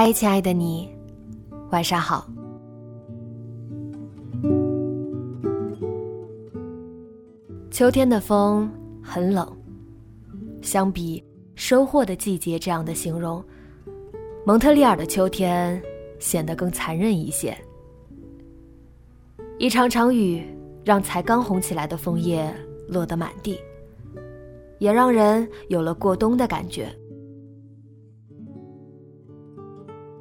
嗨，亲爱的你，晚上好。秋天的风很冷，相比收获的季节这样的形容，蒙特利尔的秋天显得更残忍一些。一场场雨让才刚红起来的枫叶落得满地，也让人有了过冬的感觉。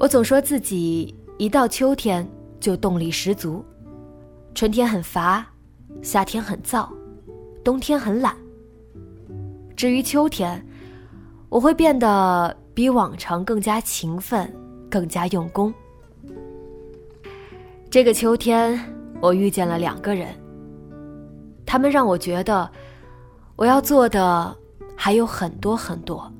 我总说自己一到秋天就动力十足，春天很乏，夏天很燥，冬天很懒。至于秋天，我会变得比往常更加勤奋，更加用功。这个秋天，我遇见了两个人，他们让我觉得我要做的还有很多很多。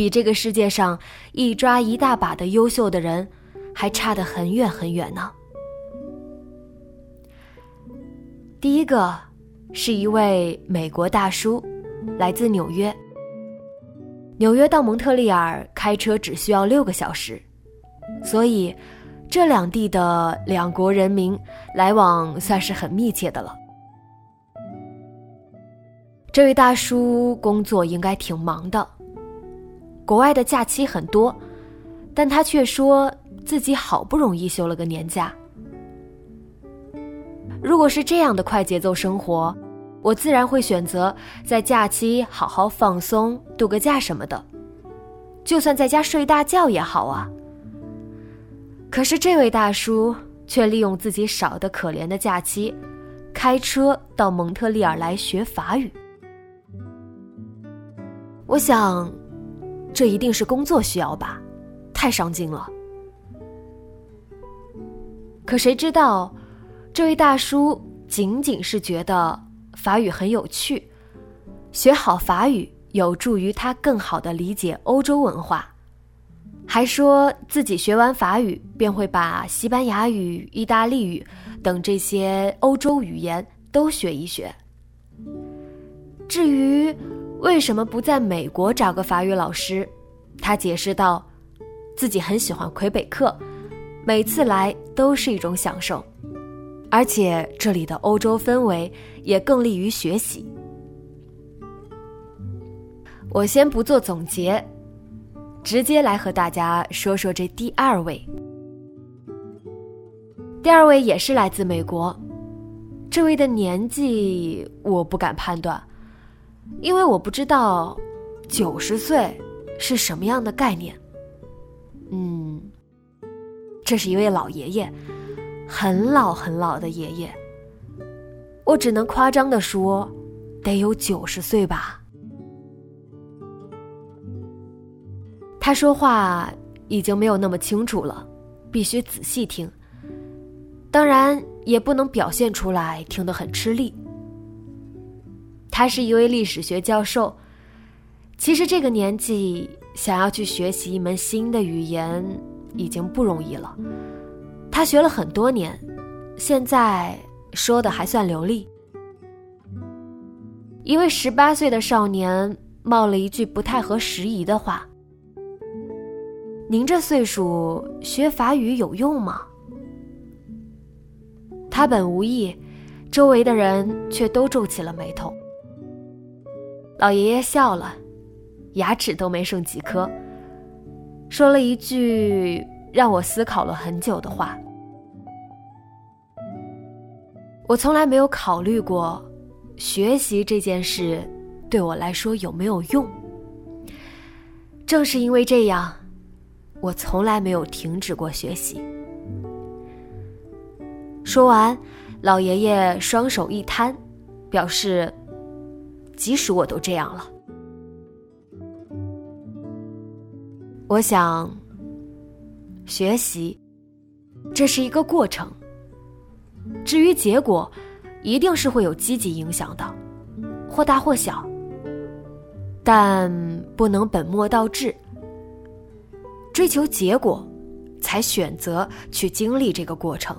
比这个世界上一抓一大把的优秀的人，还差得很远很远呢。第一个是一位美国大叔，来自纽约。纽约到蒙特利尔开车只需要六个小时，所以这两地的两国人民来往算是很密切的了。这位大叔工作应该挺忙的。国外的假期很多，但他却说自己好不容易休了个年假。如果是这样的快节奏生活，我自然会选择在假期好好放松、度个假什么的，就算在家睡大觉也好啊。可是这位大叔却利用自己少得可怜的假期，开车到蒙特利尔来学法语。我想。这一定是工作需要吧，太上进了。可谁知道，这位大叔仅仅是觉得法语很有趣，学好法语有助于他更好的理解欧洲文化，还说自己学完法语便会把西班牙语、意大利语等这些欧洲语言都学一学。至于，为什么不在美国找个法语老师？他解释道：“自己很喜欢魁北克，每次来都是一种享受，而且这里的欧洲氛围也更利于学习。”我先不做总结，直接来和大家说说这第二位。第二位也是来自美国，这位的年纪我不敢判断。因为我不知道，九十岁是什么样的概念。嗯，这是一位老爷爷，很老很老的爷爷。我只能夸张的说，得有九十岁吧。他说话已经没有那么清楚了，必须仔细听。当然，也不能表现出来听得很吃力。他是一位历史学教授。其实这个年纪想要去学习一门新的语言已经不容易了。他学了很多年，现在说的还算流利。一位十八岁的少年冒了一句不太合时宜的话：“您这岁数学法语有用吗？”他本无意，周围的人却都皱起了眉头。老爷爷笑了，牙齿都没剩几颗，说了一句让我思考了很久的话：“我从来没有考虑过学习这件事对我来说有没有用。正是因为这样，我从来没有停止过学习。说完，老爷爷双手一摊，表示：“即使我都这样了。”我想，学习这是一个过程。至于结果，一定是会有积极影响的，或大或小。但不能本末倒置，追求结果，才选择去经历这个过程。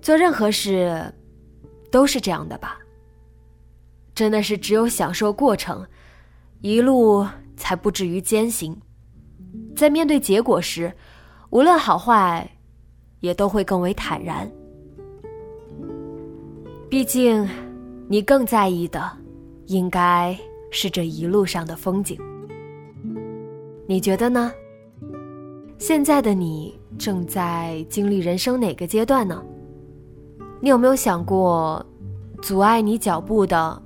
做任何事，都是这样的吧？真的是只有享受过程，一路才不至于艰辛。在面对结果时，无论好坏，也都会更为坦然。毕竟，你更在意的，应该是这一路上的风景。你觉得呢？现在的你正在经历人生哪个阶段呢？你有没有想过，阻碍你脚步的，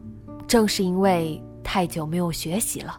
正是因为太久没有学习了？